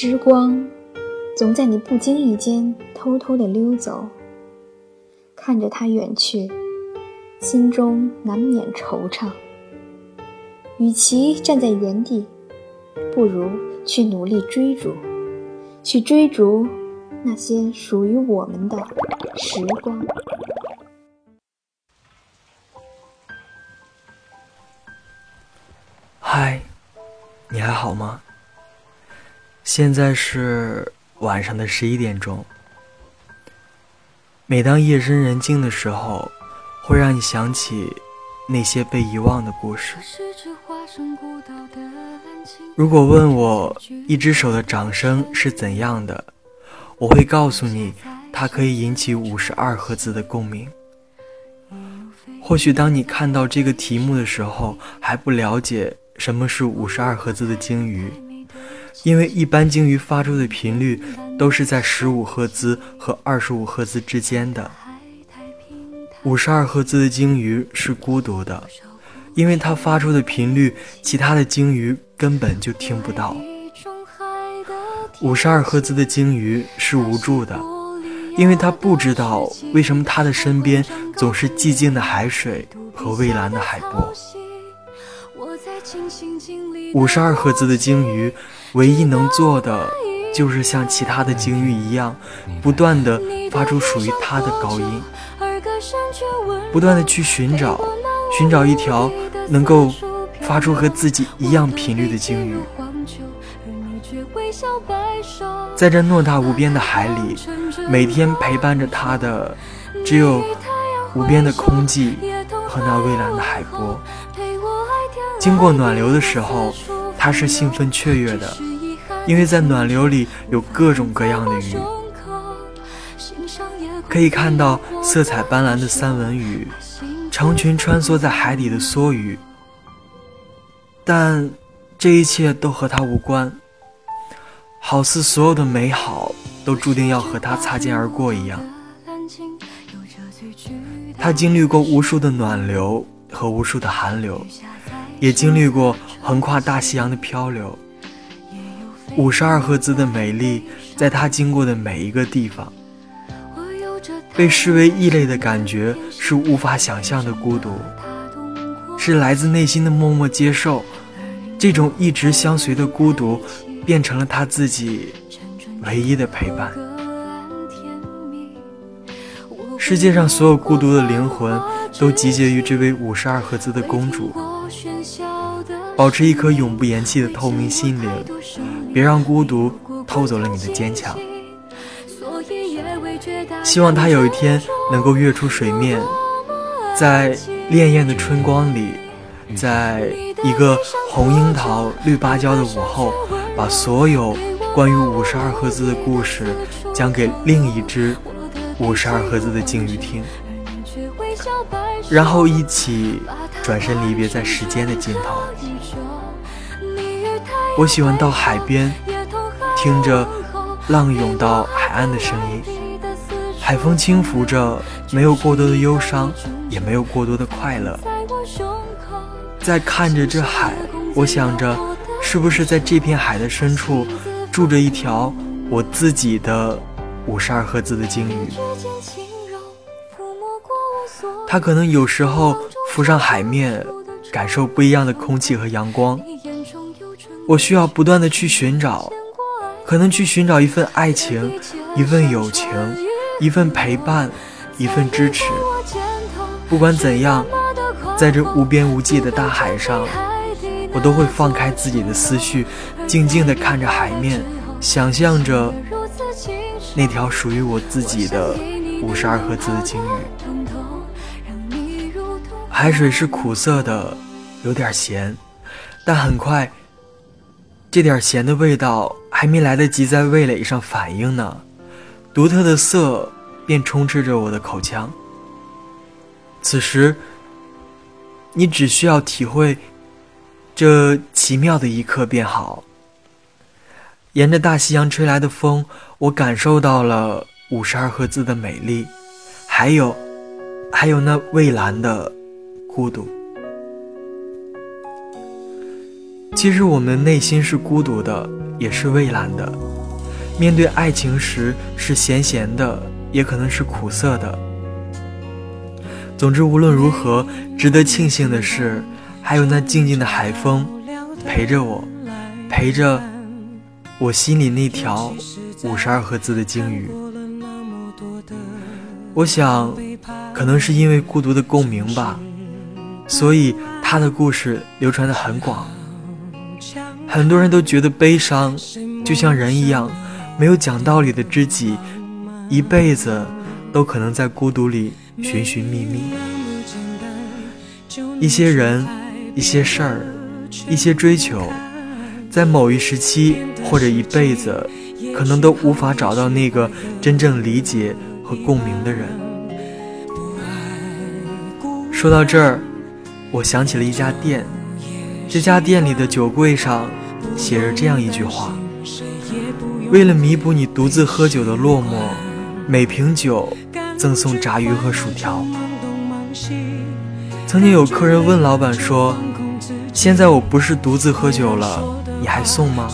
时光总在你不经意间偷偷的溜走，看着它远去，心中难免惆怅。与其站在原地，不如去努力追逐，去追逐那些属于我们的时光。嗨，你还好吗？现在是晚上的十一点钟。每当夜深人静的时候，会让你想起那些被遗忘的故事。如果问我一只手的掌声是怎样的，我会告诉你，它可以引起五十二赫兹的共鸣。或许当你看到这个题目的时候，还不了解。什么是五十二赫兹的鲸鱼？因为一般鲸鱼发出的频率都是在十五赫兹和二十五赫兹之间的。五十二赫兹的鲸鱼是孤独的，因为它发出的频率，其他的鲸鱼根本就听不到。五十二赫兹的鲸鱼是无助的，因为它不知道为什么它的身边总是寂静的海水和蔚蓝的海波。五十二赫兹的鲸鱼，唯一能做的就是像其他的鲸鱼一样，不断的发出属于它的高音，不断的去寻找，寻找一条能够发出和自己一样频率的鲸鱼。在这偌大无边的海里，每天陪伴着它的，只有无边的空寂和那蔚蓝的海波。经过暖流的时候，他是兴奋雀跃的，因为在暖流里有各种各样的鱼，可以看到色彩斑斓的三文鱼，成群穿梭在海底的梭鱼。但这一切都和他无关，好似所有的美好都注定要和他擦肩而过一样。他经历过无数的暖流和无数的寒流。也经历过横跨大西洋的漂流，五十二赫兹的美丽，在它经过的每一个地方，被视为异类的感觉是无法想象的孤独，是来自内心的默默接受，这种一直相随的孤独，变成了他自己唯一的陪伴。世界上所有孤独的灵魂，都集结于这位五十二赫兹的公主。保持一颗永不言弃的透明心灵，别让孤独偷走了你的坚强。希望他有一天能够跃出水面，在潋滟的春光里，在一个红樱桃绿芭蕉的午后，把所有关于五十二赫兹的故事讲给另一只五十二赫兹的鲸鱼听，然后一起转身离别在时间的尽头。我喜欢到海边，听着浪涌到海岸的声音，海风轻拂着，没有过多的忧伤，也没有过多的快乐。在看着这海，我想着，是不是在这片海的深处，住着一条我自己的五十二赫兹的鲸鱼？它可能有时候浮上海面，感受不一样的空气和阳光。我需要不断的去寻找，可能去寻找一份爱情，一份友情，一份陪伴，一份支持。不管怎样，在这无边无际的大海上，我都会放开自己的思绪，静静的看着海面，想象着那条属于我自己的五十二赫兹的鲸鱼。海水是苦涩的，有点咸，但很快。这点咸的味道还没来得及在味蕾上反应呢，独特的涩便充斥着我的口腔。此时，你只需要体会这奇妙的一刻便好。沿着大西洋吹来的风，我感受到了五十二赫兹的美丽，还有，还有那蔚蓝的孤独。其实我们内心是孤独的，也是蔚蓝的。面对爱情时是咸咸的，也可能是苦涩的。总之，无论如何，值得庆幸的是，还有那静静的海风陪着我，陪着我心里那条五十二赫兹的鲸鱼。我想，可能是因为孤独的共鸣吧，所以他的故事流传的很广。很多人都觉得悲伤，就像人一样，没有讲道理的知己，一辈子都可能在孤独里。寻寻觅觅，一些人，一些事儿，一些追求，在某一时期或者一辈子，可能都无法找到那个真正理解和共鸣的人。说到这儿，我想起了一家店，这家店里的酒柜上写着这样一句话：为了弥补你独自喝酒的落寞，每瓶酒。赠送炸鱼和薯条。曾经有客人问老板说：“现在我不是独自喝酒了，你还送吗？”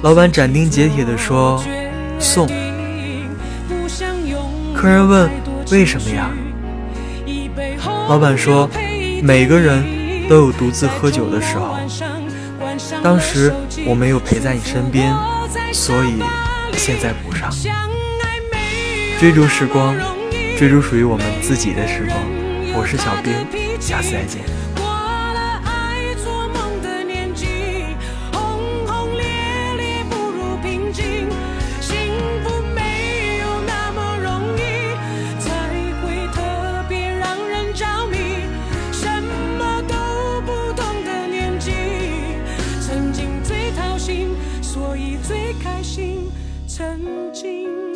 老板斩钉截铁地说：“送。”客人问：“为什么呀？”老板说：“每个人都有独自喝酒的时候，当时我没有陪在你身边，所以现在补上。”追逐时光，追逐属于我们自己的时光。我是小兵，下次再见。所以最开心，曾经。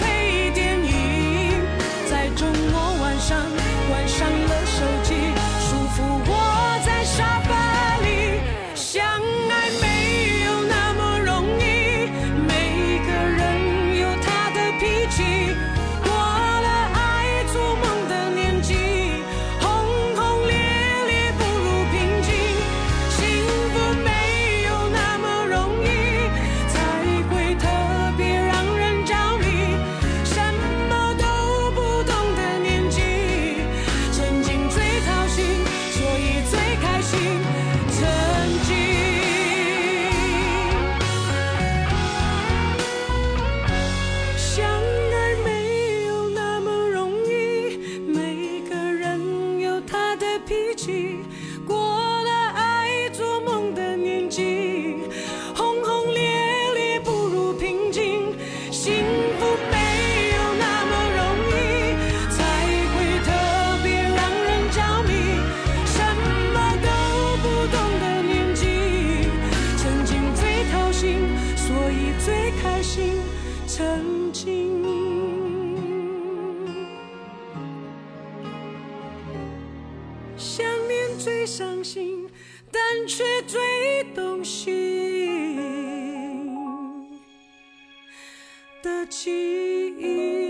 所以最开心曾经想念最伤心但却最动心的记忆。